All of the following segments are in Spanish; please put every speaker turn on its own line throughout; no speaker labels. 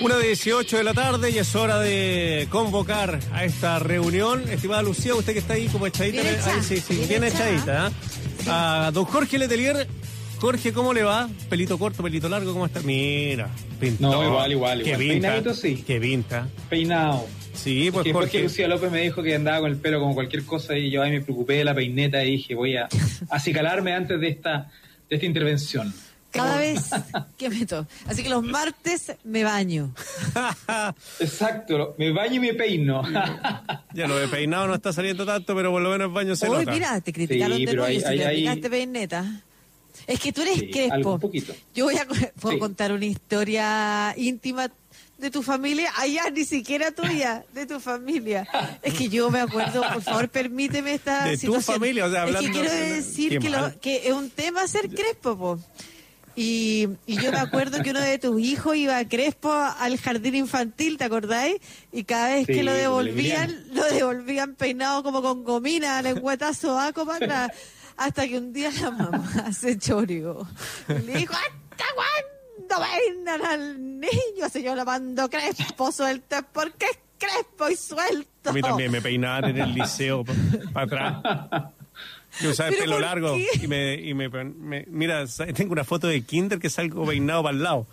Una de 18 de la tarde y es hora de convocar a esta reunión. Estimada Lucía, usted que está ahí como echadita.
Bien hecha,
ahí, sí, sí, bien,
bien
echadita. ¿ah? A don Jorge Letelier. Jorge, ¿cómo le va? Pelito corto, pelito largo, ¿cómo está? Mira, pinta.
No, igual, igual,
Qué
igual.
pinta.
Peinadito, sí.
Qué pinta.
Peinado.
Sí, pues
que después que
Jorge.
Lucía López me dijo que andaba con el pelo como cualquier cosa y yo ahí me preocupé de la peineta y dije voy a acicalarme antes de esta, de esta intervención.
Cada vez que meto. Así que los martes me baño.
Exacto, me baño y me peino.
ya lo de peinado no está saliendo tanto, pero por lo menos el baño se nota.
mira, te criticaron
Sí,
de nuevo. si te
hay-
aplicaste peineta. Es que tú eres
Sí,
crespo.
algo, un poquito.
Yo voy a co- puedo
Sí.
contar una historia íntima de tu familia, allá ni siquiera tuya, de tu familia. Es que yo me acuerdo, por favor, permíteme esta
De tu
situación.
familia, o sea,
Es que
hablando-
quiero decir que, lo, que es un tema ser crespo, po. Y, y yo me acuerdo que uno de tus hijos iba a Crespo al jardín infantil, ¿te acordáis? Y cada vez que lo devolvían, lo devolvían peinado como con gomina, lengüetazo aco para atrás. Hasta que un día la mamá se choreó. Y le dijo, ¿hasta cuándo peinan al niño? Si yo lo mando crespo, suelto, porque es crespo y suelto.
A mí también me peinaban en el liceo para atrás. Yo usaba el
¿Pero
pelo largo
qué?
y me, y me, me- mira, tengo una foto de Kinder que salgo peinado para el lado.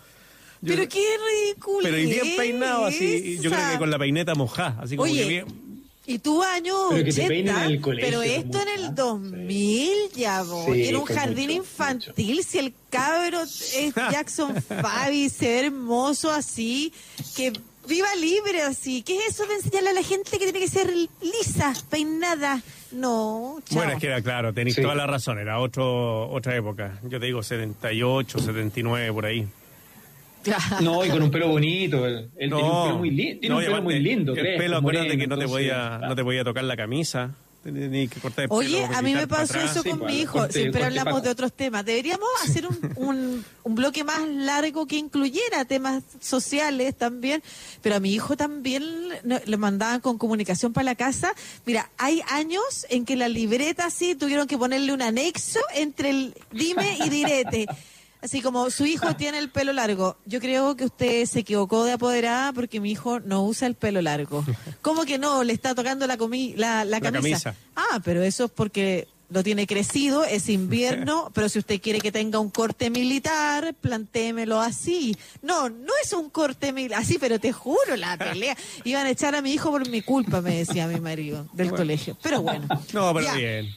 Yo-
Pero qué ridículo.
pero y bien peinado así, yo creo que con la peineta mojada, así como
Oye,
que bien.
Y tú años
Pero que te
80,
peinen en el colegio,
pero esto en el
¿ah?
2000 ya, vos.
Sí,
era un jardín
mucho,
infantil, si el cabro es Jackson Fabi, se ve hermoso así, que viva libre así. ¿Qué es eso de enseñarle a la gente que tiene que ser lisa, peinada? No, chao.
Bueno, es que era claro, tenéis
Sí.
toda la razón, era otro, otra época. Yo te digo 78, 79, por ahí.
Claro.
No, y con un pelo bonito. Él, él tiene un pelo muy lindo. Tiene
no,
un pelo muy lindo.
El
crespo,
pelo, acuérdate
moreno,
que no te, podía,
claro.
no te podía tocar la camisa. Tenías que cortar el pelo,
Oye, a mí me pasó
atrás.
eso con mi hijo.
corte-
Siempre hablamos de otros temas. Deberíamos hacer un, un, un bloque más largo que incluyera temas sociales también. Pero a mi hijo también le mandaban con comunicación para la casa. Mira, hay años en que la libreta sí tuvieron que ponerle un anexo entre el dime y direte. Así como su hijo tiene el pelo largo. Yo creo que usted se equivocó de apoderada porque mi hijo no usa el pelo largo. ¿Cómo que no? Le está tocando la, comi la, la
La
camisa. Ah, pero eso es porque lo tiene crecido, es invierno, pero si usted quiere que tenga un corte militar, plantéemelo así. No, no es un corte militar, así, pero te juro, la pelea. Iban a echar a mi hijo por mi culpa, me decía mi marido del colegio. Pero bueno.
No, pero
Ya.
bien.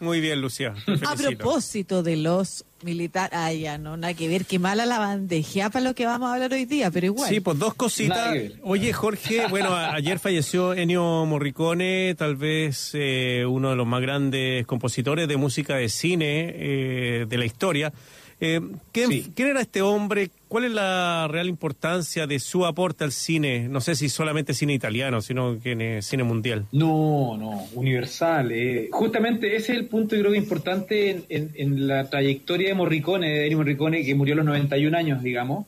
Muy bien, Lucía.
A propósito de los militares, ah, ya, no, nada que ver, qué mala la bandeja para lo que vamos a hablar hoy día, pero igual.
Sí, pues dos cositas. Oye, Jorge, bueno, a- ayer falleció Ennio Morricone, tal vez eh, uno de los más grandes compositores de música de cine eh, de la historia. Eh, ¿quién,
Sí.
quién era este hombre? ¿Cuál es la real importancia de su aporte al cine? No sé si solamente cine italiano, sino que en, eh, cine mundial.
No, no, universal. eh. Justamente ese es el punto, yo creo que importante en, en- en la trayectoria de Morricone, de Ennio Morricone, que murió a los 91 años, digamos,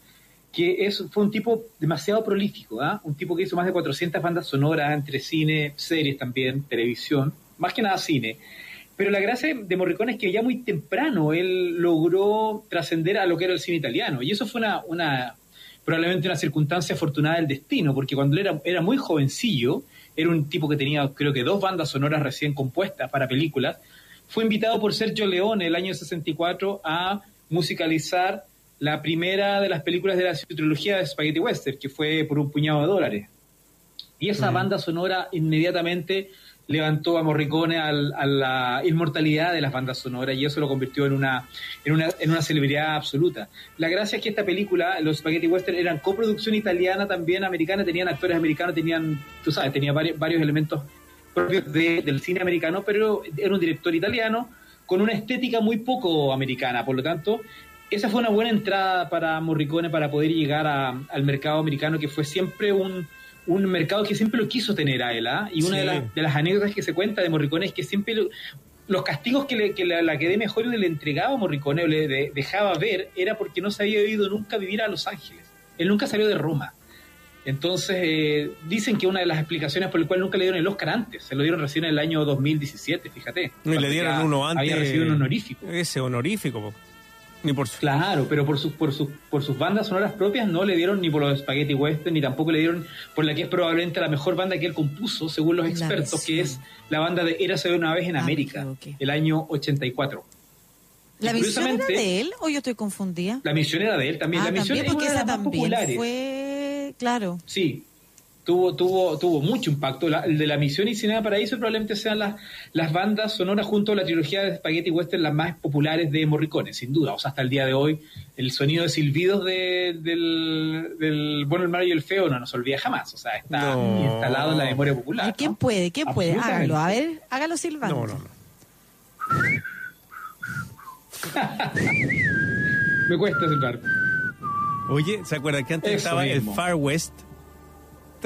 que es, fue un tipo demasiado prolífico, ¿ah? un tipo que hizo más de 400 bandas sonoras entre cine, series también, televisión, más que nada cine. Pero la gracia de Morricone es que ya muy temprano él logró trascender a lo que era el cine italiano. Y eso fue una, una probablemente una circunstancia afortunada del destino, porque cuando él era, era muy jovencillo, era un tipo que tenía creo que dos bandas sonoras recién compuestas para películas, fue invitado por Sergio Leone el año 64 a musicalizar la primera de las películas de la trilogía de Spaghetti Western, que fue por un puñado de dólares. Y esa banda sonora inmediatamente levantó a Morricone al- a la inmortalidad de las bandas sonoras y eso lo convirtió en una, en una, en una celebridad absoluta. La gracia es que esta película, los Spaghetti Western, eran coproducción italiana también, americana, tenían actores americanos, tenían, tú sabes, tenía varios, varios elementos propios de- del cine americano, pero era un director italiano con una estética muy poco americana, por lo tanto, esa fue una buena entrada para Morricone para poder llegar a- al mercado americano, que fue siempre un, un mercado que siempre lo quiso tener a él. ¿ah? Y una
Sí.
de, las, de las anécdotas que se cuenta de Morricone es que siempre lo- los castigos que, le, que la, la Academia Hollywood le entregaba a Morricone o le de- dejaba ver era porque no se había ido nunca a vivir a Los Ángeles. Él nunca salió de Roma. Entonces, eh, dicen que una de las explicaciones por el cual nunca le dieron el Oscar antes, se lo dieron recién en el año 2017, fíjate.
Y le dieron uno antes.
Había recibido un honorífico.
Ese honorífico. po. Ni por su...
Claro, pero por sus, por, sus, por sus bandas sonoras propias no le dieron ni por los Spaghetti Western, ni tampoco le dieron por la que es probablemente la mejor banda que él compuso, según los expertos, que es la banda de Érase una vez en
Ah,
América, el año 84.
¿La
Y
misión era de él o yo estoy confundida?
La misión era de él también.
ah,
la misión
también,
es
porque
una de
esa
las más
también
populares.
fue, claro.
Sí, tuvo, tuvo, tuvo mucho impacto. La- el de la misión y Cinema Paraíso probablemente sean las, las bandas sonoras junto a la trilogía de Spaghetti Western las más populares de Morricone, sin duda. O sea, hasta el día de hoy, el sonido de silbidos de- del, del Bueno, el Malo y el Feo no nos olvida jamás. O sea, está
No.
instalado en la memoria popular.
Ay, ¿Quién
¿no?
puede? ¿Quién puede? Hágalo, a ver, hágalo silbando.
No, no, no.
Me cuesta silbar.
Oye, ¿se acuerdan que antes
Eso
estaba
mismo.
el Far West?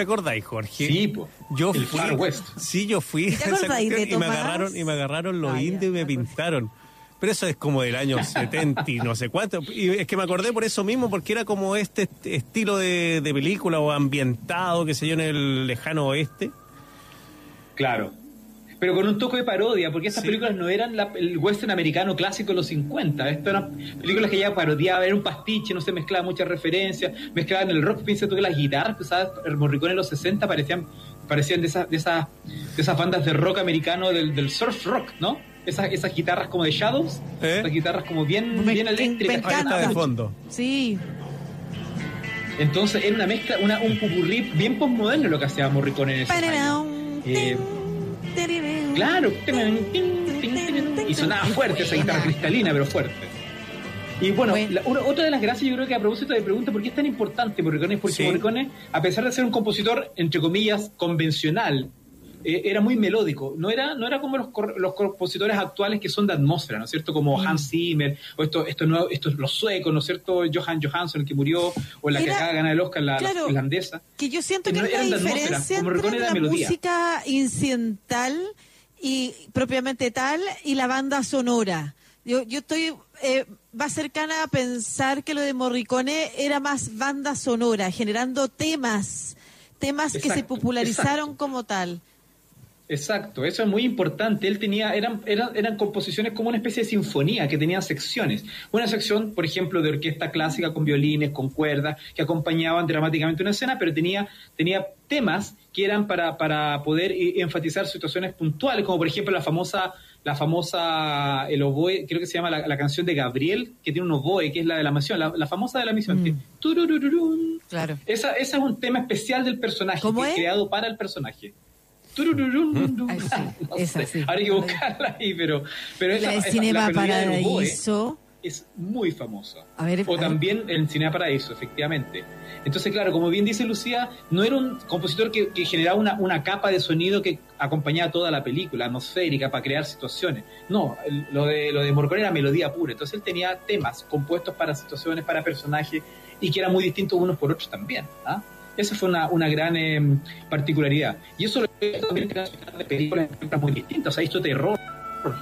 ¿Te acordáis, Jorge?
Sí, pues.
Yo
el
fui,
Far West.
Sí, yo fui.
¿Te acordáis de
y me agarraron y me agarraron los
Ah, ya,
indios y me pintaron. Pero eso es como del año 70 y no sé cuánto. Y es que me acordé por eso mismo, porque era como este est- estilo de, de película o ambientado, qué sé yo, en el lejano oeste.
Claro. Pero con un toque de parodia, porque estas
Sí.
películas no eran la- el western americano clásico de los 50. Estas eran películas que ya parodiaban, era un pastiche, no se mezclaban muchas referencias, mezclaban el rock. Piensa tú que las guitarras usaba el Morricone en los 60 parecían, parecían de, esas, de, esas, de esas bandas de rock americano del, del surf rock, ¿no? Esas, esas guitarras como de Shadows,
¿Eh?
esas guitarras como bien,
Me-
bien
me
eléctricas.
encanta.
De fondo.
Sí,
Entonces era una mezcla, una, un pupurrí bien postmoderno lo que hacía Morricone en ese Eh, Claro, y sonaba fuerte esa guitarra cristalina, pero fuerte. Y bueno,
Bueno.
la- una- otra de las gracias yo creo que a propósito de pregunta, ¿por qué es tan importante Morricone? Porque
Sí.
Morricone, a pesar de ser un compositor, entre comillas, convencional, eh, era muy melódico. No era, no era como los, cor- los compositores actuales que son de atmósfera, ¿no es cierto? Como
Mm.
Hans Zimmer, o estos esto nuevo- estos los suecos, ¿no es cierto? Johan Johansson, el que murió, o la que acaba de ganar el Oscar, la, la
claro.
finlandesa.
que yo siento que
No atmósfera,
diferencia entre la
melodía.
música incidental y propiamente tal y la banda sonora. Yo, yo estoy eh, más cercana a pensar que lo de Morricone era más banda sonora, generando temas, temas que se popularizaron
exacto.
como tal.
Exacto, eso es muy importante. Él tenía, eran, eran, eran composiciones como una especie de sinfonía que tenían secciones. Una sección, por ejemplo, de orquesta clásica con violines, con cuerdas, que acompañaban dramáticamente una escena, pero tenía, tenía temas que eran para, para poder eh, enfatizar situaciones puntuales, como por ejemplo la famosa, la famosa el oboe, creo que se llama la, la canción de Gabriel, que tiene un oboe, que es la de la misión, la, la famosa de la misión.
Mm.
que.
Claro.
Esa, esa es un tema especial del personaje,
¿Cómo
que
es?
creado para el personaje. Turururún.
Ay, sí,
No
esa
sé,
sí.
Habría que buscarla ahí, pero, pero esa,
La de
esa-
Cinema
la melodía del oboe
Paraíso.
es muy famosa.
A ver, a
o
ver.
también en Cinema Paraíso, efectivamente. Entonces, claro, como bien dice Lucía, no era un compositor que, que generaba una, una capa de sonido que acompañaba toda la película, atmosférica, para crear situaciones. No, el- lo de, lo de Morricone era melodía pura. Entonces él tenía temas compuestos para situaciones, para personajes, y que eran muy distintos unos por otros también. ¿ah? Esa fue una, una gran eh, particularidad. Y eso lo también de películas muy distintas. O sea, esto terror,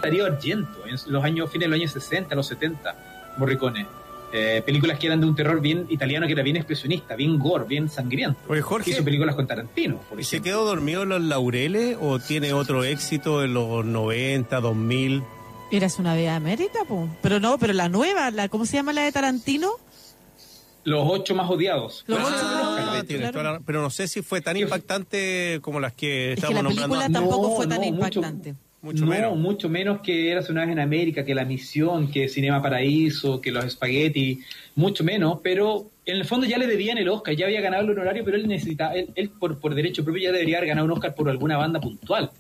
Darío Argento, en los años, fines de los años 60, los 70, Morricone. Eh, películas que eran de un terror bien italiano, que era bien expresionista, bien gore, bien sangriento.
Oye, Jorge,
Hizo películas con Tarantino, por
¿y ¿se quedó dormido en los laureles o tiene otro éxito en los 90, 2000?
Eras una vez América, po. pero no, pero la nueva, la ¿cómo se llama la de Tarantino?
Los ocho más odiados.
Los ocho
Ah,
claro.
pero no sé si fue tan impactante como las que
Es que
estamos
la
nombrando.
película
antes.
tampoco
No,
fue tan
no,
impactante.
Mucho
no,
menos.
mucho menos que Eras una vez en América, que La Misión, que Cinema Paraíso, que Los Spaghetti, mucho menos, pero en el fondo ya le debían el Oscar, ya había ganado el honorario, pero él necesitaba, él, él por, por derecho propio ya debería haber ganado un Oscar por alguna banda puntual.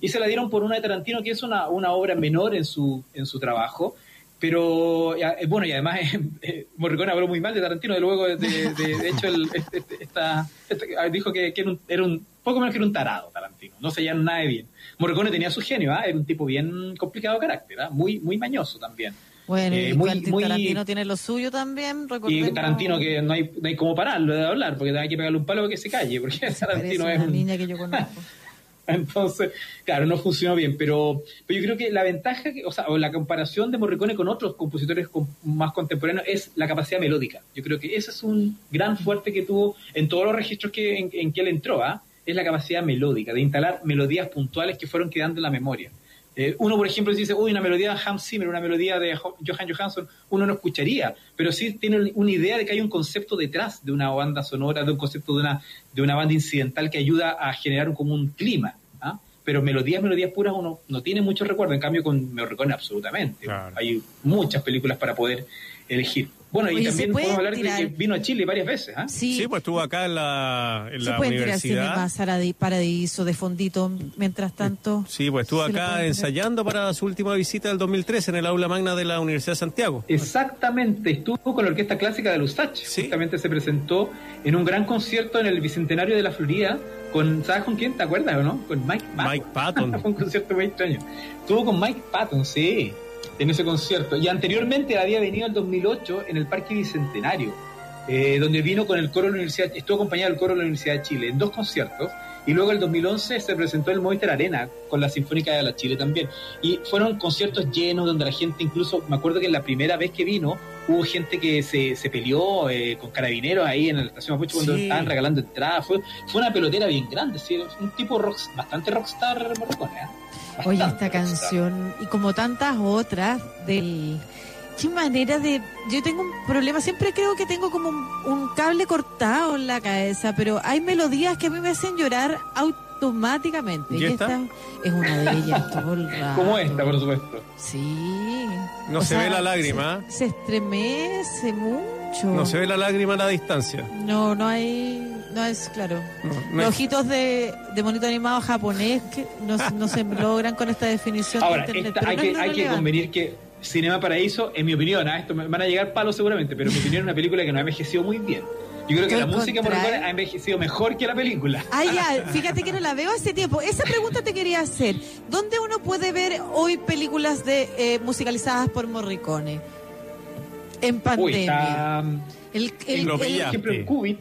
Y se la dieron por una de Tarantino, que es una, una obra menor en su, en su trabajo, pero ya, eh, bueno, y además eh, Morricone habló muy mal de Tarantino, de luego, de, de- de hecho, el- este- este- esta, este- ah, dijo que, que era, un, era un poco menos que era un tarado Tarantino, no se llevan nada de bien. Morricone tenía su genio, ¿ah? era un tipo bien complicado de carácter, ¿ah? muy, muy mañoso también.
Bueno,
Eh,
y
muy- muy-
Tarantino tiene lo suyo también,
Y
recordemos.
Tarantino que no hay, no hay como pararlo de hablar, porque hay que pegarle un palo para que se calle, porque Tarantino es
una
un,
niña que yo conozco.
Entonces, claro, no funcionó bien, pero, pero yo creo que la ventaja, que, o sea, o la comparación de Morricone con otros compositores con- más contemporáneos es la capacidad melódica. Yo creo que ese es un gran fuerte que tuvo en todos los registros que, en, que él entró, ¿ah? es la capacidad melódica, de instalar melodías puntuales que fueron quedando en la memoria. Eh, uno, por ejemplo, dice, uy, una melodía de Hans Zimmer, una melodía de Johan Johansson, uno no escucharía, pero sí tiene una idea de que hay un concepto detrás de una banda sonora, de un concepto de una, de una banda incidental que ayuda a generar un, como un clima. Pero melodías, melodías puras, uno no tiene mucho recuerdo, en cambio con Morricone absolutamente. Hay muchas películas para poder elegir. Bueno, y también podemos hablar de que vino a Chile varias veces. ¿ah?
Sí. pues estuvo acá en la, en la universidad.
Tirar Paradiso de fondito mientras tanto.
Sí, pues estuvo acá ensayando para su última visita del 2013 en el aula magna de la Universidad de Santiago.
Exactamente, estuvo con la Orquesta Clásica de Lusach. Justamente se presentó en un gran concierto en el Bicentenario de la Florida con, ¿sabes con quién? ¿Te acuerdas o no? Con Mike Patton.
Mike Patton.
Fue un concierto muy extraño. Estuvo con Mike Patton, sí en ese concierto. Y anteriormente había venido en 2008 en el Parque Bicentenario, eh, donde vino con el coro de la Universidad, estuvo acompañado del coro de la Universidad de Chile en dos conciertos. Y luego en 2011 se presentó el Movistar Arena con la Sinfónica de la Chile también. Y fueron conciertos llenos donde la gente, incluso, me acuerdo que la primera vez que vino, hubo gente que se, se peleó eh, con carabineros ahí en la estación Mapuche cuando estaban regalando entradas. Fue, fue una pelotera bien grande, ¿sí? un tipo rock, bastante rockstar Morricone. ¿eh?
Oye, esta canción y como tantas otras del... Qué manera de... Yo tengo un problema, siempre creo que tengo como un, cable cortado en la cabeza, pero hay melodías que a mí me hacen llorar automáticamente.
¿Y, esta?
es una de ellas todo el rato.
Como esta, por supuesto.
Sí.
No se ve la lágrima.
Se, estremece mucho.
No se ve la lágrima a la distancia.
No, no hay no es claro. Los ojitos de, de, monito animado japonés que no, no se logran con esta definición.
Ahora, hay, que, hay que convenir que Cinema Paraíso, en mi opinión, ¿ah? esto me van a llegar palos seguramente, pero en mi opinión es una película que no ha envejecido muy bien. Yo creo que la música ha envejecido mejor que la película.
Ah, ya, fíjate que no la veo hace tiempo. Esa pregunta te quería hacer. ¿Dónde uno puede ver hoy películas de eh, musicalizadas por Morricone? En pandemia.
el, el, por ejemplo, en Cubit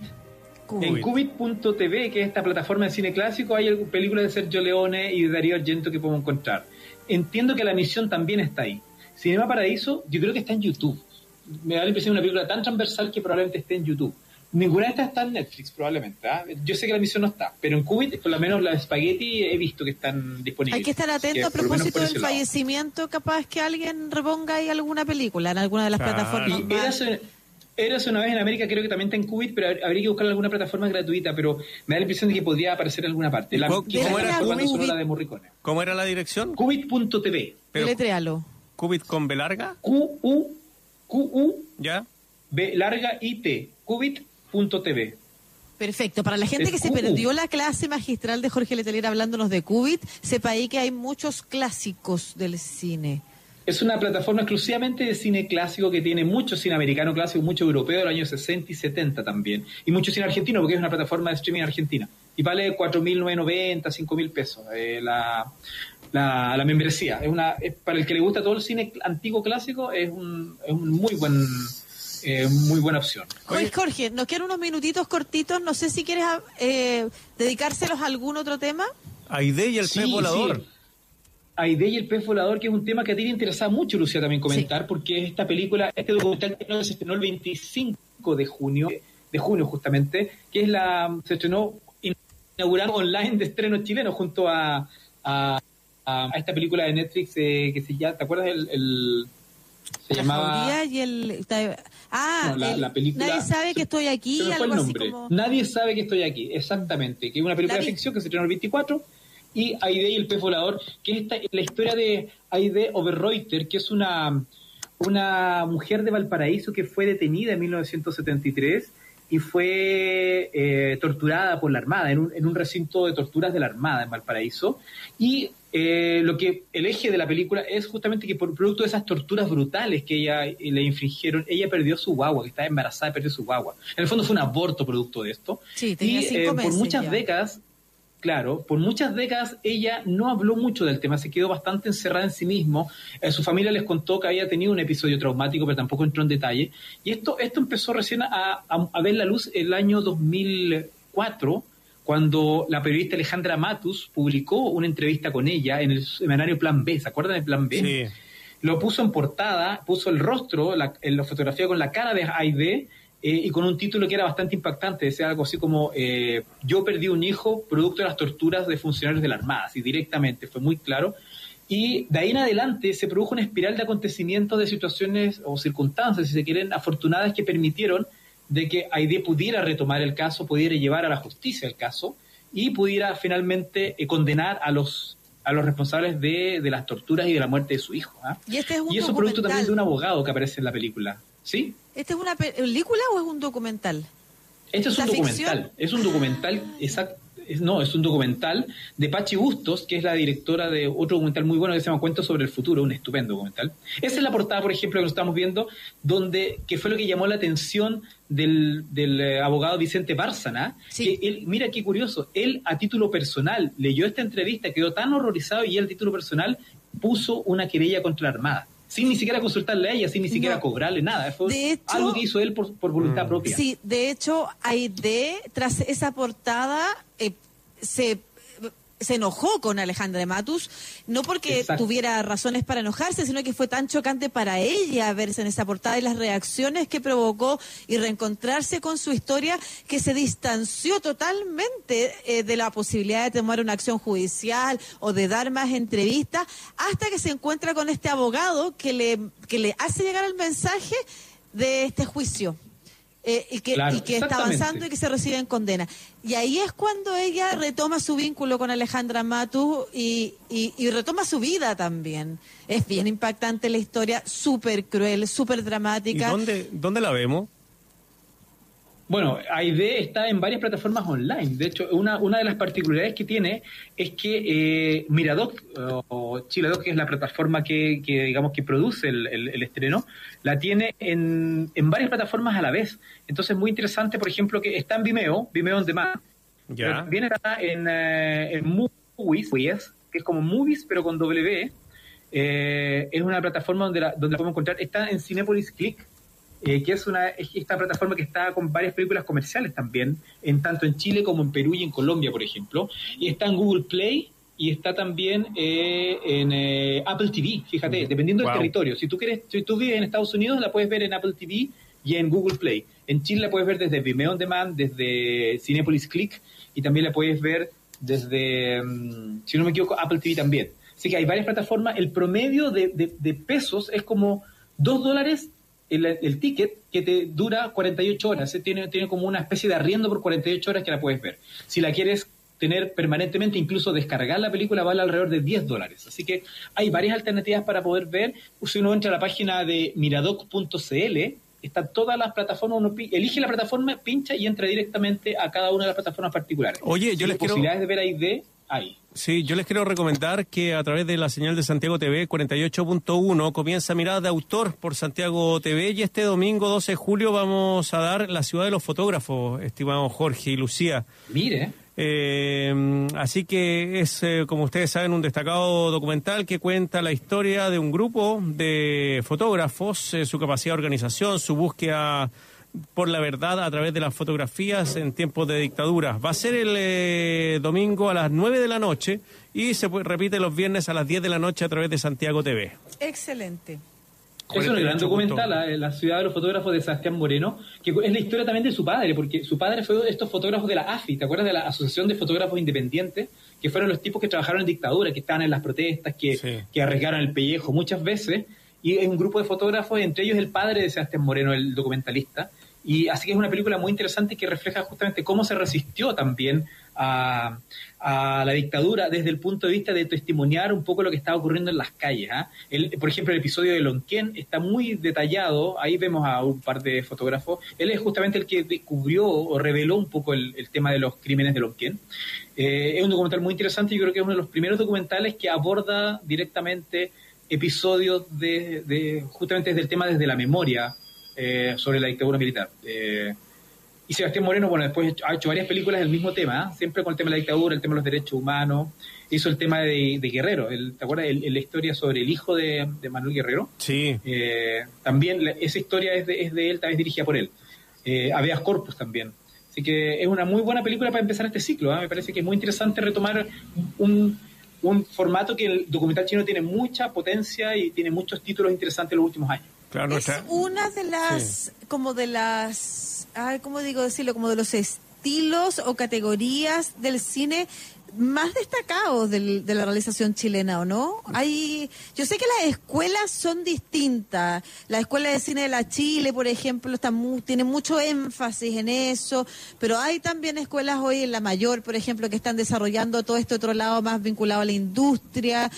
en Cubit.tv, que es esta plataforma de cine clásico, hay películas de Sergio Leone y de Darío Argento que podemos encontrar. Entiendo que la misión también está ahí. Cinema Paraíso, yo creo que está en YouTube. Me da la impresión de una película tan transversal que probablemente esté en YouTube. Ninguna de estas está en Netflix, probablemente. ¿ah? Yo sé que la misión no está, pero en Cubit, por lo menos la de Spaghetti, he visto que están disponibles.
Hay que estar atento a propósito del fallecimiento, capaz que alguien reponga ahí alguna película en alguna de las plataformas.
Eras una vez en América, creo que también está en Qubit, pero habría que buscar alguna plataforma gratuita, pero me da la impresión de que podría aparecer en alguna parte. La,
¿Cómo, era
de Morricone.
¿Cómo era la dirección?
Qubit.tv.
Deletréalo.
¿Qubit con B larga?
Q-U, Q-U,
¿Ya?
B larga I-T. Qubit.tv.
Perfecto. Para la gente que se perdió la clase magistral de Jorge Letelier hablándonos de Qubit, sepa ahí que hay muchos clásicos del cine.
Es una plataforma exclusivamente de cine clásico que tiene mucho cine americano clásico, mucho europeo de los años 60 y 70 también. Y mucho cine argentino, porque es una plataforma de streaming argentina. Y vale 4.990, 5.000 pesos eh, la, la, membresía. Es una, para el que le gusta todo el cine antiguo clásico, es un, es un muy buen... Eh, muy buena opción.
Oye, Jorge, nos quedan unos minutitos cortitos. No sé si quieres eh, dedicárselos a algún otro tema.
Aide y el sí, volador.
Aide y el pez volador, que es un tema que a ti te interesa mucho, Lucía, también comentar, porque esta película, este documental se estrenó el 25 de junio, de junio justamente, que es la, se estrenó inaugurando online de estreno chileno junto a, a, esta película de Netflix eh, que se llama, ¿te acuerdas? El,
se llamaba... Y el, ah, la, película, Nadie sabe que estoy aquí.
Algo Así como... Nadie sabe que estoy aquí, exactamente. Que es una película de ficción que se estrenó el 24 y Aide y el pez volador, que es esta, la historia de Aide Oberreuter, que es una, una mujer de Valparaíso que fue detenida en 1973 y fue eh, torturada por la Armada, en un, en un, recinto de torturas de la Armada en Valparaíso. Y eh, lo que el eje de la película es justamente que por producto de esas torturas brutales que ella le infringieron, ella perdió su guagua, que estaba embarazada y perdió su guagua. En el fondo fue un aborto producto de esto.
Sí, tenía y eh,
por muchas décadas claro, por muchas décadas ella no habló mucho del tema, se quedó bastante encerrada en sí mismo. Eh, su familia les contó que había tenido un episodio traumático, pero tampoco entró en detalle. Y esto, esto empezó recién a, ver la luz el año 2004, cuando la periodista Alejandra Matus publicó una entrevista con ella en el semanario Plan B. ¿Se acuerdan del Plan B? Sí. Lo puso en portada, puso el rostro, la, en la fotografía con la cara de Aide eh, y con un título que era bastante impactante, decía algo así como eh, yo perdí un hijo producto de las torturas de funcionarios de la Armada, así directamente, fue muy claro. Y de ahí en adelante se produjo una espiral de acontecimientos, de situaciones o circunstancias, si se quieren, afortunadas que permitieron de que Aide pudiera retomar el caso, pudiera llevar a la justicia el caso y pudiera finalmente eh, condenar a los a los responsables de, de, las torturas y de la muerte de su hijo. ¿ah?
Y, este es un
y eso producto también de un abogado que aparece en la película. ¿Sí?
¿Este es una película o es un documental?
Este es un documental. Es un documental, exacto no, es un documental de Pachi Bustos, que es la directora de otro documental muy bueno que se llama Cuentos sobre el futuro, un estupendo documental. Esa es la portada, por ejemplo, que nos estamos viendo, donde, que fue lo que llamó la atención del, eh, abogado Vicente Bárcena. Que él, mira qué curioso, él a título personal leyó esta entrevista, quedó tan horrorizado y él a título personal puso una querella contra la Armada sin ni siquiera consultarle a ella, sin ni siquiera cobrarle nada. Fue algo que hizo él por, voluntad mm. propia.
Sí, de hecho, Aide, tras esa portada, eh, se se enojó con Alejandra Matus, no porque tuviera razones para enojarse, sino que fue tan chocante para ella verse en esa portada y las reacciones que provocó y reencontrarse con su historia, que se distanció totalmente eh, de la posibilidad de tomar una acción judicial o de dar más entrevistas, hasta que se encuentra con este abogado que le, que le hace llegar el mensaje de este juicio. Eh, y que, está avanzando y que se recibe en condena. Y ahí es cuando ella retoma su vínculo con Alejandra Matu y, y, retoma su vida también. Es bien impactante la historia, súper cruel, súper dramática.
¿Y dónde, dónde la vemos?
Bueno, AID está en varias plataformas online. De hecho, una, una de las particularidades que tiene es que eh, Miradoc, o Chiladoc, que es la plataforma que, que digamos que produce el, el, estreno, la tiene en, en, varias plataformas a la vez. Entonces, muy interesante, por ejemplo, que está en Vimeo, Vimeo on Demand. Ya. Viene acá en, eh, en Movies, que es como Movies, pero con W. Eh, es una plataforma donde la, donde la podemos encontrar. Está en Cinepolis Click eh, que es una esta plataforma que está con varias películas comerciales también, en tanto en Chile como en Perú y en Colombia, por ejemplo. Y está en Google Play y está también eh, en eh, Apple TV, fíjate, dependiendo del territorio. Si tú quieres, si tú vives en Estados Unidos, la puedes ver en Apple TV y en Google Play. En Chile la puedes ver desde Vimeo On Demand, desde Cinepolis Click y también la puedes ver desde, mm, si no me equivoco, Apple TV también. Así que hay varias plataformas. El promedio de, de pesos es como 2 dólares el, ticket que te dura 48 horas. ¿eh? Tiene, tiene como una especie de arriendo por 48 horas que la puedes ver. Si la quieres tener permanentemente, incluso descargar la película, vale alrededor de 10 dólares. Así que hay varias alternativas para poder ver. Si uno entra a la página de miradoc.cl, están todas las plataformas, uno elige la plataforma, pincha y entra directamente a cada una de las plataformas particulares.
Oye, yo les quiero...
posibilidades de ver ahí de ahí.
Sí, yo les quiero recomendar que a través de la señal de Santiago TV 48.1 comienza Mirada de Autor por Santiago TV y este domingo 12 de julio vamos a dar La Ciudad de los Fotógrafos, estimado Jorge y Lucía.
Mire.
Eh, así que es, eh, como ustedes saben, un destacado documental que cuenta la historia de un grupo de fotógrafos, eh, su capacidad de organización, su búsqueda por la verdad a través de las fotografías en tiempos de dictadura. Va a ser el eh, domingo a las 9 de la noche y se repite los viernes a las 10 de la noche a través de Santiago TV.
Excelente.
Es un gran documental, la, ciudad de los fotógrafos de Sebastián Moreno, que es la historia también de su padre, porque su padre fue de estos fotógrafos de la AFI, ¿te acuerdas de la Asociación de Fotógrafos Independientes? Que fueron los tipos que trabajaron en dictadura, que estaban en las protestas, que, que arriesgaron el pellejo muchas veces. Y un grupo de fotógrafos, entre ellos el padre de Sebastián Moreno, el documentalista, y así que es una película muy interesante que refleja justamente cómo se resistió también a, la dictadura desde el punto de vista de testimoniar un poco lo que estaba ocurriendo en las calles. ¿ah? por ejemplo, el episodio de Lonquén está muy detallado, ahí vemos a un par de fotógrafos. Él es justamente el que descubrió o reveló un poco el, tema de los crímenes de Lonquén. Eh, es un documental muy interesante, yo creo que es uno de los primeros documentales que aborda directamente episodios de justamente desde el tema desde la memoria eh, sobre la dictadura militar. Eh, y Sebastián Moreno, bueno, después ha hecho varias películas del mismo tema, ¿eh? siempre con el tema de la dictadura, el tema de los derechos humanos. Hizo el tema de, Guerrero, ¿te acuerdas? la historia sobre el hijo de, Manuel Guerrero.
Sí.
también esa historia es de, es de él, también dirigida por él. Eh, Aveas Corpus también. Así que es una muy buena película para empezar este ciclo. Me parece que es muy interesante retomar un, un formato que el documental chino tiene mucha potencia y tiene muchos títulos interesantes en los últimos años
es una de las, como de las, ¿cómo digo decirlo? Como de los estilos o categorías del cine más destacados del, de la realización chilena, ¿o no? Hay, yo sé que las escuelas son distintas. La Escuela de Cine de la Chile, por ejemplo, está tiene mucho énfasis en eso, pero hay también escuelas hoy en la mayor, por ejemplo, que están desarrollando todo este otro lado más vinculado a la industria,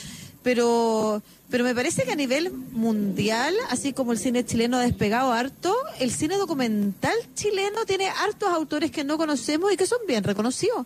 pero pero me parece que a nivel mundial, así como el cine chileno ha despegado harto, el cine documental chileno tiene hartos autores que no conocemos y que son bien reconocidos.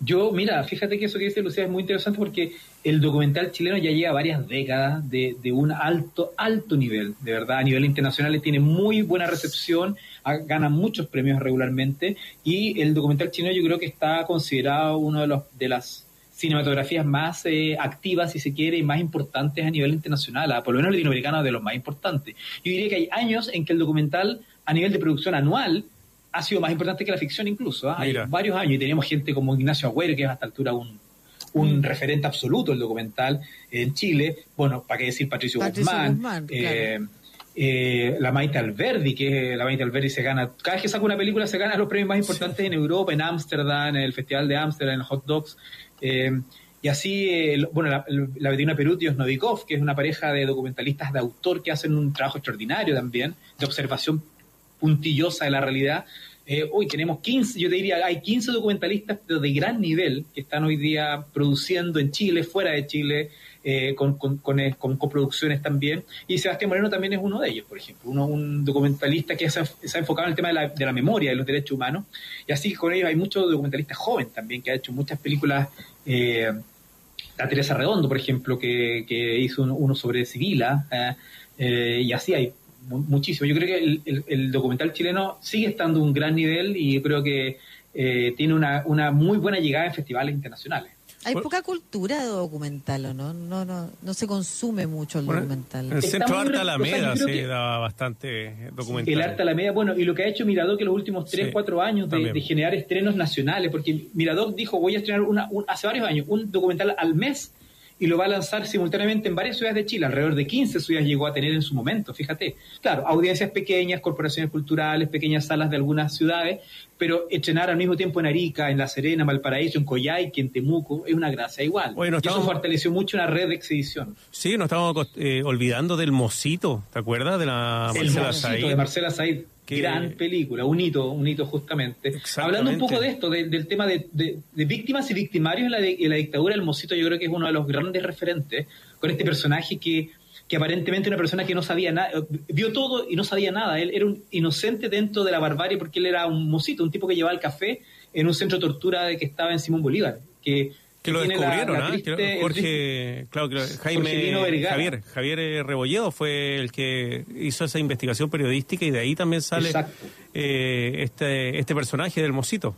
Yo, mira, fíjate que eso que dice Lucía es muy interesante porque el documental chileno ya lleva varias décadas de, un alto, alto nivel, de verdad, a nivel internacional tiene muy buena recepción, gana muchos premios regularmente y el documental chileno yo creo que está considerado uno de los de las cinematografías más eh, activas, si se quiere, y más importantes a nivel internacional, a, por lo menos latinoamericano de los más importantes. Yo diría que hay años en que el documental a nivel de producción anual ha sido más importante que la ficción incluso. ¿ah? Hay varios años y teníamos gente como Ignacio Agüero, que es a esta altura un, un mm. referente absoluto del documental en Chile. Bueno, para qué decir Patricio, Guzmán. Eh, eh, la Maite Alberdi, que la Maite Alberdi se gana, cada vez que saca una película se gana los premios más importantes en Europa, en Ámsterdam, en el Festival de Ámsterdam, en Hot Dogs. Eh, y así, bueno, la, la Betina Perut Novikov, que es una pareja de documentalistas de autor que hacen un trabajo extraordinario también, de observación puntillosa de la realidad. Eh, hoy tenemos 15, yo te diría, hay 15 documentalistas de gran nivel que están hoy día produciendo en Chile, fuera de Chile, eh, con, con, eh, con, coproducciones también. Y Sebastián Moreno también es uno de ellos, por ejemplo, uno, un documentalista que se ha, enfocado en el tema de la, de la, memoria, de los derechos humanos. Y así con ellos hay muchos documentalistas jóvenes también, que ha hecho muchas películas. Eh, la Teresa Redondo, por ejemplo, que, que hizo uno, sobre Sibila, y así hay muchísimo. Yo creo que el, documental chileno sigue estando a un gran nivel y creo que eh, tiene una, una muy buena llegada en festivales internacionales.
Hay poca cultura de documental, ¿o no? No, no, no se consume mucho el documental.
En el Centro Arte Alameda se da bastante documental.
El Arte Alameda, bueno, y lo que ha hecho Mirador que los últimos 3, 4 años de, generar estrenos nacionales, porque Mirador dijo, voy a estrenar una, hace varios años un documental al mes y lo va a lanzar simultáneamente en varias ciudades de Chile, alrededor de 15 ciudades llegó a tener en su momento, fíjate. Claro, audiencias pequeñas, corporaciones culturales, pequeñas salas de algunas ciudades, pero estrenar al mismo tiempo en Arica, en La Serena, Valparaíso, en Coyhaique, en Temuco, es una gracia igual. Bueno, y eso fortaleció mucho una red de exhibición.
Sí, nos estamos eh, olvidando del Mosito, ¿te acuerdas? De la
Marcela Said. de Marcela Said. Gran película, un hito, un hito justamente. Hablando un poco de esto, del tema de, víctimas y victimarios en la, la dictadura, el Mosito yo creo que es uno de los grandes referentes, con este personaje que, que aparentemente una persona que no sabía nada, vio todo y no sabía nada. Él era un inocente dentro de la barbarie porque él era un mosito, un tipo que llevaba el café en un centro de tortura de que estaba en Simón Bolívar, que
que lo descubrieron, ¿ah? Jorge, claro, Jaime, Javier, Javier eh, Rebolledo fue el que hizo esa investigación periodística y de ahí también sale eh, este, este personaje del mosito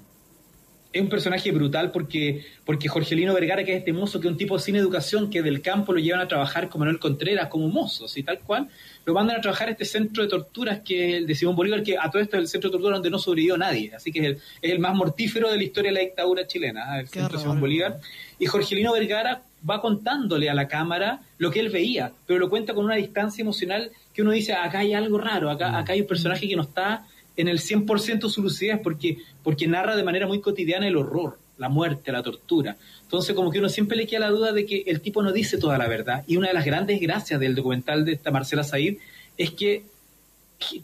es un personaje brutal porque, porque Jorgelino Vergara, que es este mozo, que es un tipo sin educación, que del campo lo llevan a trabajar como Manuel Contreras, como mozo, y tal cual, lo mandan a trabajar a este centro de torturas que es el de Simón Bolívar, que a todo esto es el centro de torturas donde no sobrevivió nadie, así que es el, es el más mortífero de la historia de la dictadura chilena, ¿eh? el centro de Simón Bolívar. Y Jorgelino Vergara va contándole a la cámara lo que él veía, pero lo cuenta con una distancia emocional que uno dice, acá hay algo raro, acá, acá hay un personaje que no está en el 100% su lucidez porque, porque narra de manera muy cotidiana el horror, la muerte, la tortura. Entonces, como que uno siempre le queda la duda de que el tipo no dice toda la verdad. Y una de las grandes gracias del documental de esta Marcela Said es que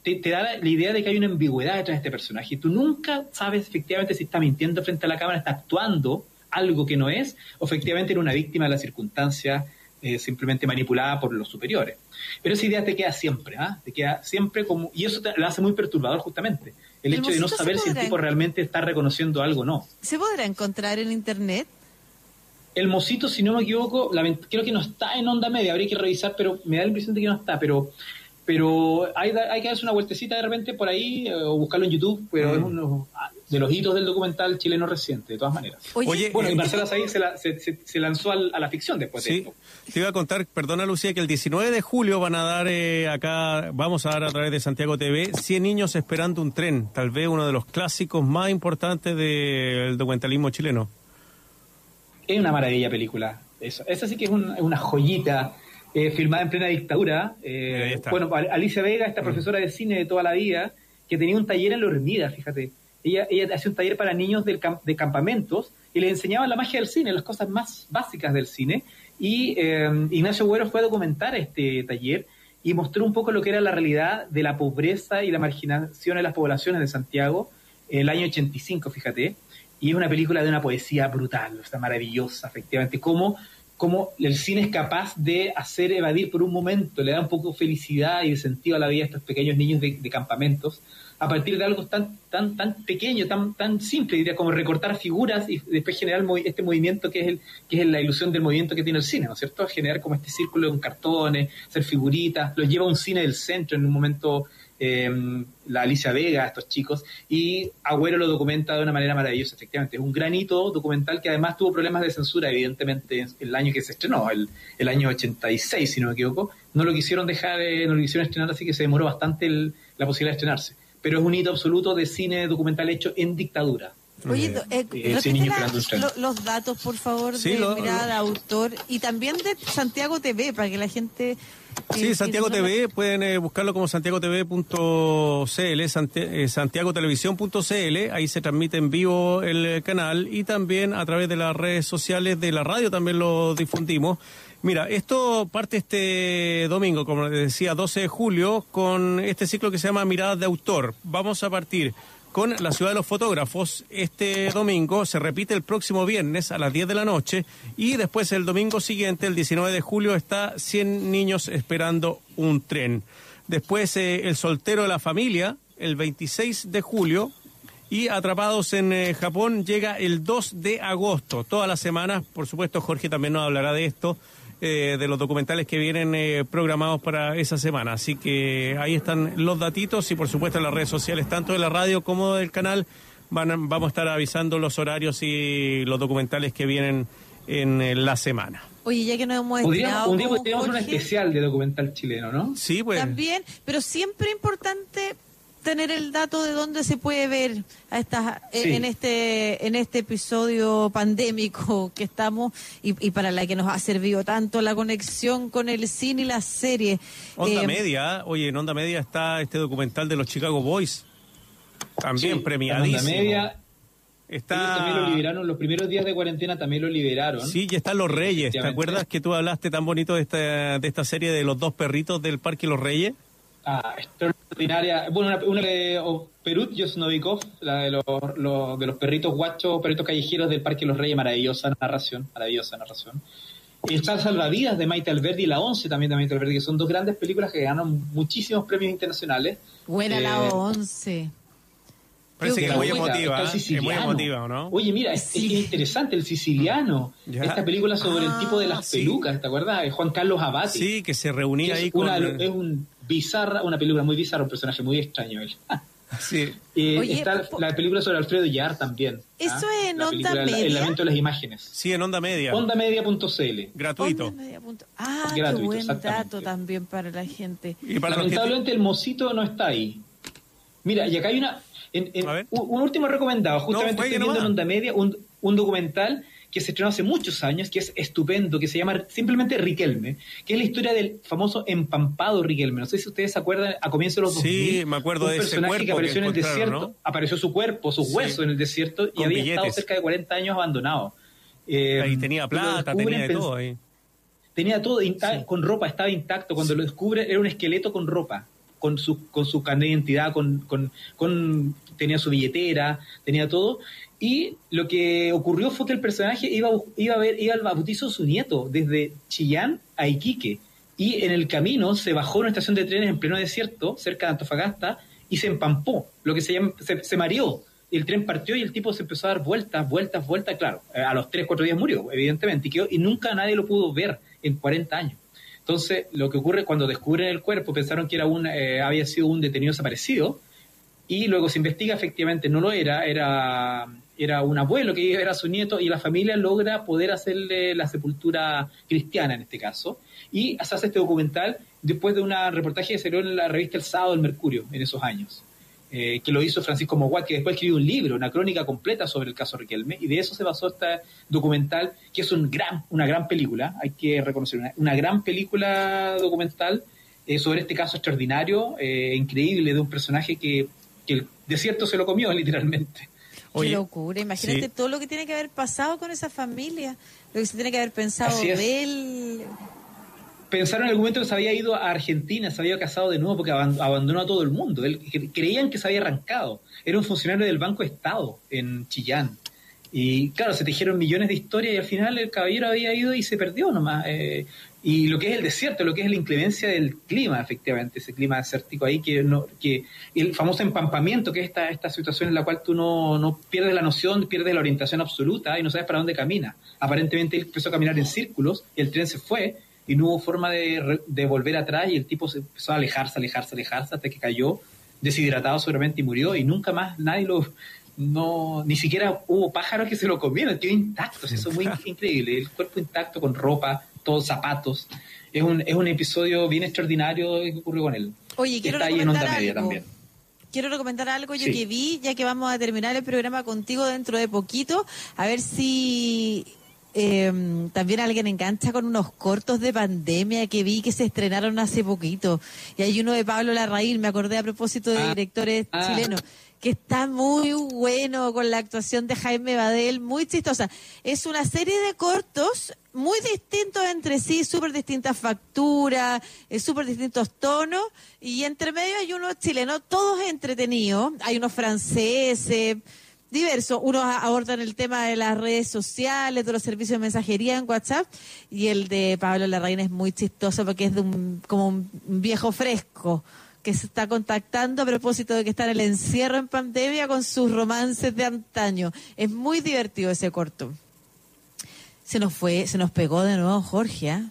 te, da la, idea de que hay una ambigüedad detrás de este personaje. Y tú nunca sabes efectivamente si está mintiendo frente a la cámara, está actuando algo que no es, o efectivamente era una víctima de las circunstancias eh, simplemente manipulada por los superiores. Pero esa idea te queda siempre, ¿ah? Te queda siempre como... Y eso te, lo hace muy perturbador justamente. El, hecho de no saber si el tipo realmente está reconociendo algo o no.
¿Se podrá encontrar en Internet?
El Mosito, si no me equivoco, creo que no está en onda media, habría que revisar, pero me da la impresión de que no está, pero pero hay, hay que darse una vueltecita de repente por ahí eh, o buscarlo en YouTube, pero es mm. uno de los hitos del documental chileno reciente, de todas maneras. Oye, bueno, y eh, Marcela Said se, lanzó a la ficción después de esto.
Te iba a contar, perdona Lucía, que el 19 de julio van a dar eh, acá, vamos a dar a través de Santiago TV, 100 niños esperando un tren, tal vez uno de los clásicos más importantes del documentalismo chileno.
Es una maravilla película, eso. Esa sí que es una joyita eh, filmada en plena dictadura. Eh, bueno, Alicia Vega, esta mm. profesora de cine de toda la vida, que tenía un taller en la Hormida, fíjate. ella, ella hacía un taller para niños del de campamentos y les enseñaba la magia del cine, las cosas más básicas del cine. Y eh, Ignacio Güero fue a documentar este taller y mostró un poco lo que era la realidad de la pobreza y la marginación de las poblaciones de Santiago en el año 85, fíjate. Y es una película de una poesía brutal, está maravillosa, efectivamente. Cómo, cómo el cine es capaz de hacer evadir por un momento, le da un poco felicidad y de sentido a la vida a estos pequeños niños de, campamentos a partir de algo tan tan tan pequeño, tan tan simple, diría como recortar figuras y después generar este movimiento que es el que es la ilusión del movimiento que tiene el cine, ¿no es cierto? Generar como este círculo con cartones, hacer figuritas, los lleva a un cine del centro en un momento eh, la Alicia Vega, estos chicos, y Agüero lo documenta de una manera maravillosa, efectivamente. Es un granito documental que además tuvo problemas de censura, evidentemente, el año que se estrenó, el, el año 86, si no me equivoco. No lo quisieron dejar, no lo quisieron estrenar, así que se demoró bastante la posibilidad de estrenarse pero es un hito absoluto de cine documental hecho en dictadura.
Oye, eh, eh, los datos, por favor, de mirada, autor y también de Santiago TV, para que la gente... Eh,
sí, Santiago TV, pueden buscarlo como santiagotv.cl, santiagotelevisión.cl, ahí se transmite en vivo el canal y también a través de las redes sociales de la radio también lo difundimos. Mira, esto parte este domingo, como les decía, 12 de julio, con este ciclo que se llama Miradas de Autor. Vamos a partir con la ciudad de los fotógrafos este domingo, se repite el próximo viernes a las 10 de la noche y después el domingo siguiente, el 19 de julio, está 100 niños esperando un tren. Después eh, el soltero de la familia, el 26 de julio, y Atrapados en eh, Japón llega el 2 de agosto, todas las semanas. Por supuesto, Jorge también nos hablará de esto. Eh, de los documentales que vienen eh, programados para esa semana. Así que ahí están los datitos y por supuesto en las redes sociales, tanto de la radio como del canal, van vamos a estar avisando los horarios y los documentales que vienen en la semana.
Oye, ya que nos hemos
un día podríamos un especial de documental chileno, ¿no?
Sí, pues.
También, pero siempre importante tener el dato de dónde se puede ver a estas en este en este episodio pandémico que estamos y, para la que nos ha servido tanto la conexión con el cine y la serie.
Onda eh, Media, oye, en Onda Media está este documental de los Chicago Boys, también premiadísimo. Onda Media.
Está... también lo liberaron, los primeros días de cuarentena también lo liberaron.
Sí, y están Los Reyes. ¿Te acuerdas que tú hablaste tan bonito de esta, de esta serie de los dos perritos del Parque Los Reyes?
Ah, extraordinaria. Bueno, una, de Perut Yosnovikov, la de los, de los perritos guachos, perritos callejeros del Parque de los Reyes, maravillosa narración, maravillosa narración. Y está Salvavidas de Maite Alberdi y La Once también de Maite Alberdi, que son dos grandes películas que ganan muchísimos premios internacionales.
Buena La eh, Once.
Parece que es muy emotiva, ¿eh? es muy emotiva, ¿no?
Oye, mira, es, interesante, El Siciliano, esta película sobre el tipo de las ah, pelucas, ¿te acuerdas? Juan Carlos Abati.
Sí, que se reunía ahí con...
Es un bizarra, una película muy bizarra, un personaje muy extraño él.
Sí.
está la película sobre Alfredo Yar también.
¿ah? ¿Eso es en Onda Media?
El, lamento de las imágenes.
Sí, en Onda Media.
Ondamedia.cl.
Gratuito.
Ah, Gratuito, qué buen dato también para la gente.
Y Lamentablemente el mosito no está ahí. Mira, y acá hay una... un, último recomendado. Justamente estoy viendo en Onda Media un, un documental que se estrenó hace muchos años, que es estupendo, que se llama simplemente Riquelme, que es la historia del famoso empampado Riquelme. No sé si ustedes se acuerdan, a comienzo de los 2000,
sí, me acuerdo de ese
personaje que apareció en el desierto, apareció su cuerpo, sus huesos en el desierto y había estado cerca de 40 años abandonado.
Eh, ahí tenía plata, tenía todo ahí.
Tenía todo, con ropa, estaba intacto. Cuando lo descubre, era un esqueleto con ropa con su, con su carnet de identidad, con, con, con, tenía su billetera, tenía todo, y lo que ocurrió fue que el personaje iba, iba, a ver, iba al bautizo de su nieto, desde Chillán a Iquique. Y en el camino se bajó en una estación de trenes en pleno desierto, cerca de Antofagasta, y se empampó, lo que se llama, se, mareó. El tren partió y el tipo se empezó a dar vueltas, vueltas, vueltas. Claro, a los 3, 4 días murió, evidentemente, y, quedó, y nunca nadie lo pudo ver en 40 años. Entonces, lo que ocurre cuando descubren el cuerpo, pensaron que era un, eh, había sido un detenido desaparecido, y luego se investiga, efectivamente no lo era, era era un abuelo que era su nieto y la familia logra poder hacerle la sepultura cristiana en este caso. Y se hace este documental después de un reportaje que salió en la revista El Sábado del Mercurio en esos años, eh, que lo hizo Francisco Moguat, que después escribió un libro, una crónica completa sobre el caso Riquelme, y de eso se basó este documental, que es un gran, una gran película, hay que reconocer, una, gran película documental eh, sobre este caso extraordinario, eh, increíble, de un personaje que, que desierto se lo comió literalmente.
Qué locura, imagínate todo lo que tiene que haber pasado con esa familia, lo que se tiene que haber pensado de él.
Pensaron en algún momento que se había ido a Argentina, se había casado de nuevo porque abandonó a todo el mundo. Él, creían que se había arrancado. Era un funcionario del Banco Estado en Chillán. Y claro, se tejieron millones de historias y al final el caballero había ido y se perdió nomás. Eh, y lo que es el desierto, lo que es la inclemencia del clima, efectivamente, ese clima desértico ahí, que, no, que el famoso empampamiento, que es esta, esta situación en la cual tú no, no pierdes la noción, pierdes la orientación absoluta y no sabes para dónde camina. Aparentemente él empezó a caminar en círculos y el tren se fue y no hubo forma de, de volver atrás y el tipo se empezó a alejarse, alejarse, alejarse hasta que cayó deshidratado seguramente y murió y nunca más nadie lo, no, ni siquiera hubo pájaros que se lo comieron, quedó intacto, eso es muy increíble, el cuerpo intacto con ropa, todos zapatos, es un, es un episodio bien extraordinario que ocurrió con él.
Oye, quiero Está recomendar algo. también. Quiero recomendar algo yo que vi, ya que vamos a terminar el programa contigo dentro de poquito, a ver si eh, también alguien engancha con unos cortos de pandemia que vi que se estrenaron hace poquito. Y hay uno de Pablo Larraín, me acordé a propósito de ah, directores ah. chilenos que está muy bueno con la actuación de Jaime Badel, muy chistosa. Es una serie de cortos muy distintos entre sí, súper distintas facturas, eh, súper distintos tonos, y entre medio hay unos chilenos, todos entretenidos, hay unos franceses, diversos. Unos abordan el tema de las redes sociales, de los servicios de mensajería en WhatsApp, y el de Pablo Larraín es muy chistoso porque es de un, como un viejo fresco que se está contactando a propósito de que está en el encierro en pandemia con sus romances de antaño. Es muy divertido ese corto. Se nos fue, se nos pegó de nuevo Jorge. ¿ah?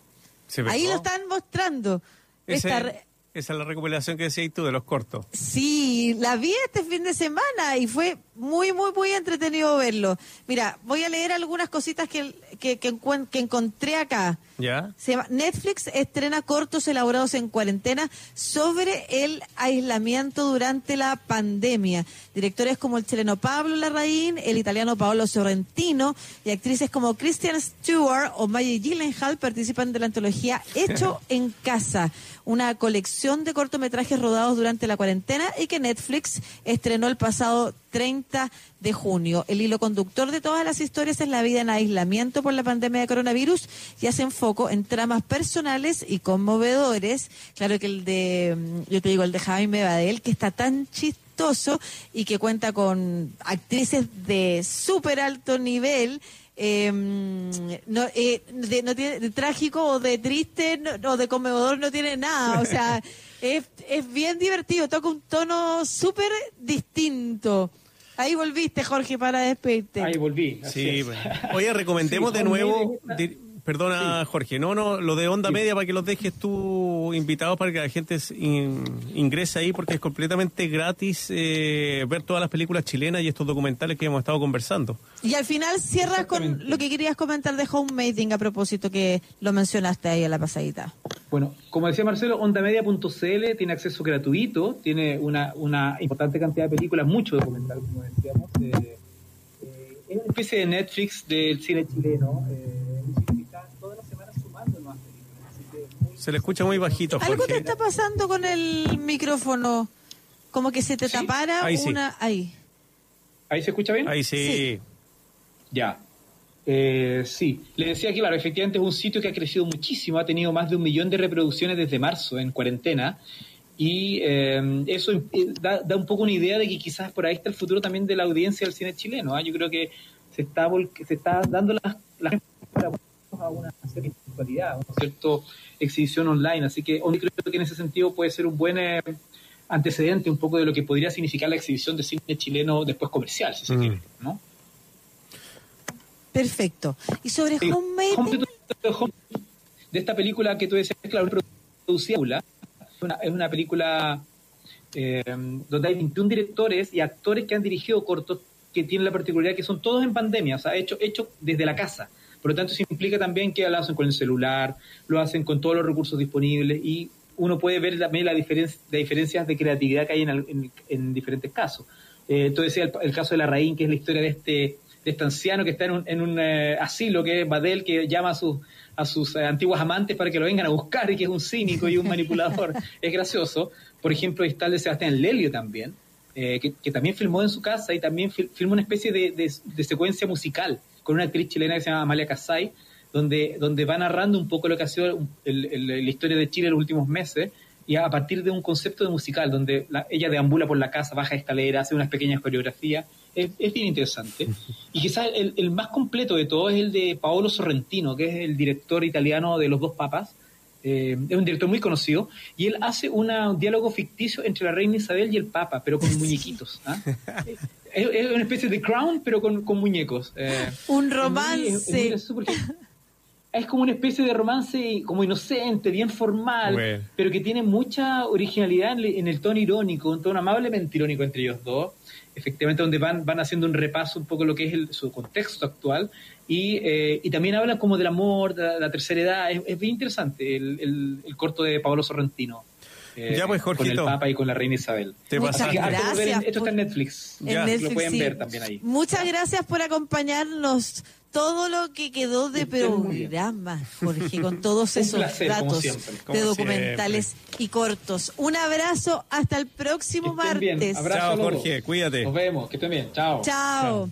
Ahí lo están mostrando.
Esa es la recopilación que decías tú de los cortos.
Sí, la vi este fin de semana y fue muy, muy, muy entretenido verlo. Mira, voy a leer algunas cositas que, que, que, encontré acá.
¿Ya?
Netflix estrena cortos elaborados en cuarentena sobre el aislamiento durante la pandemia. Directores como el chileno Pablo Larraín, el italiano Paolo Sorrentino y actrices como Christian Stewart o Maggie Gyllenhaal participan de la antología Hecho en Casa una colección de cortometrajes rodados durante la cuarentena y que Netflix estrenó el pasado 30 de junio. El hilo conductor de todas las historias es la vida en aislamiento por la pandemia de coronavirus y hacen foco en tramas personales y conmovedores. Claro que el de, mm, yo te digo, el de Jaime Badel, que está tan chistoso y que cuenta con actrices de súper alto nivel Em, no, eh, de, no tiene de trágico o de triste o de conmovedor no tiene nada. O sea, es, es bien divertido, toca un tono súper distinto. Ahí volviste, Jorge, para despedirte.
Ahí volví.
Sí, Oye, recomendemos de nuevo. Perdona, Jorge, no, no, lo de onda media para que los dejes tú invitados para que la gente ingrese ahí porque es completamente gratis eh, ver todas las películas chilenas y estos documentales que hemos estado conversando.
Y al final cierras con lo que querías comentar de Homemading a propósito que lo mencionaste ahí en la pasadita.
Bueno, como decía Marcelo, ondamedia.cl tiene acceso gratuito, tiene una, una importante cantidad de películas, mucho documental, como decíamos. Eh, eh, es una especie de Netflix del cine chileno. Eh,
Se le escucha muy bajito. Jorge.
Algo te está pasando con el micrófono. Como que se te tapara una. Ahí.
¿Ahí se escucha bien?
Ahí sí.
Ya. Eh, sí, le decía que, claro, efectivamente es un sitio que ha crecido muchísimo, ha tenido más de un millón de reproducciones desde marzo en cuarentena, y eh, eso eh, da, un poco una idea de que quizás por ahí está el futuro también de la audiencia del cine chileno. ¿ah? Yo creo que se está, se está dando las, las a una cierta virtualidad, un cierto exhibición online. Así que creo que en ese sentido puede ser un buen eh, antecedente un poco de lo que podría significar la exhibición de cine chileno después comercial, si se mm. quiere, ¿no?
Perfecto. ¿Y sobre Homemade?
De esta película que tú decías, claro, producida, es una película eh, donde hay 21 directores y actores que han dirigido cortos que tienen la particularidad que son todos en pandemia, o sea, hecho, hecho desde la casa. Por lo tanto, eso implica también que lo hacen con el celular, lo hacen con todos los recursos disponibles y uno puede ver también la diferencia, las diferencias de creatividad que hay en, diferentes casos. Eh, decía el, caso de la Raín, que es la historia de este, de este anciano que está en un, en un eh, asilo, que es Badel, que llama a sus, a sus eh, antiguos amantes para que lo vengan a buscar y que es un cínico y un manipulador. es gracioso. Por ejemplo, está el de Sebastián Lelio también, eh, que, también filmó en su casa y también filmó una especie de, secuencia musical con una actriz chilena que se llama Amalia Casay, donde, donde va narrando un poco lo que ha sido la historia de Chile en los últimos meses y a partir de un concepto de musical, donde ella deambula por la casa, baja escaleras, hace unas pequeñas coreografías. Es, bien interesante. Y quizás el, el, más completo de todo es el de Paolo Sorrentino, que es el director italiano de Los Dos Papas, eh, es un director muy conocido, y él hace un diálogo ficticio entre la reina Isabel y el Papa, pero con muñequitos. ¿ah? es, una especie de crown, pero con, muñecos.
Eh, un romance.
Es, como una especie de romance como inocente, bien formal, pero que tiene mucha originalidad en, el tono irónico, un tono amablemente irónico entre ellos dos efectivamente donde van, van haciendo un repaso un poco lo que es su contexto actual y, eh, y también hablan como del amor, de la, tercera edad. Es, bien interesante el, el, corto de Pablo Sorrentino.
Eh, ya pues, Jorgito.
Con el Papa y con la Reina Isabel.
Te Muchas gracias.
esto está en Netflix.
ya.
lo pueden ver también ahí.
Muchas gracias por acompañarnos todo lo que quedó de programa, Jorge, con todos esos datos de documentales y cortos. Un abrazo, hasta el próximo martes.
Chao, Jorge, cuídate.
Nos vemos, que estén bien. Chao.
Chao.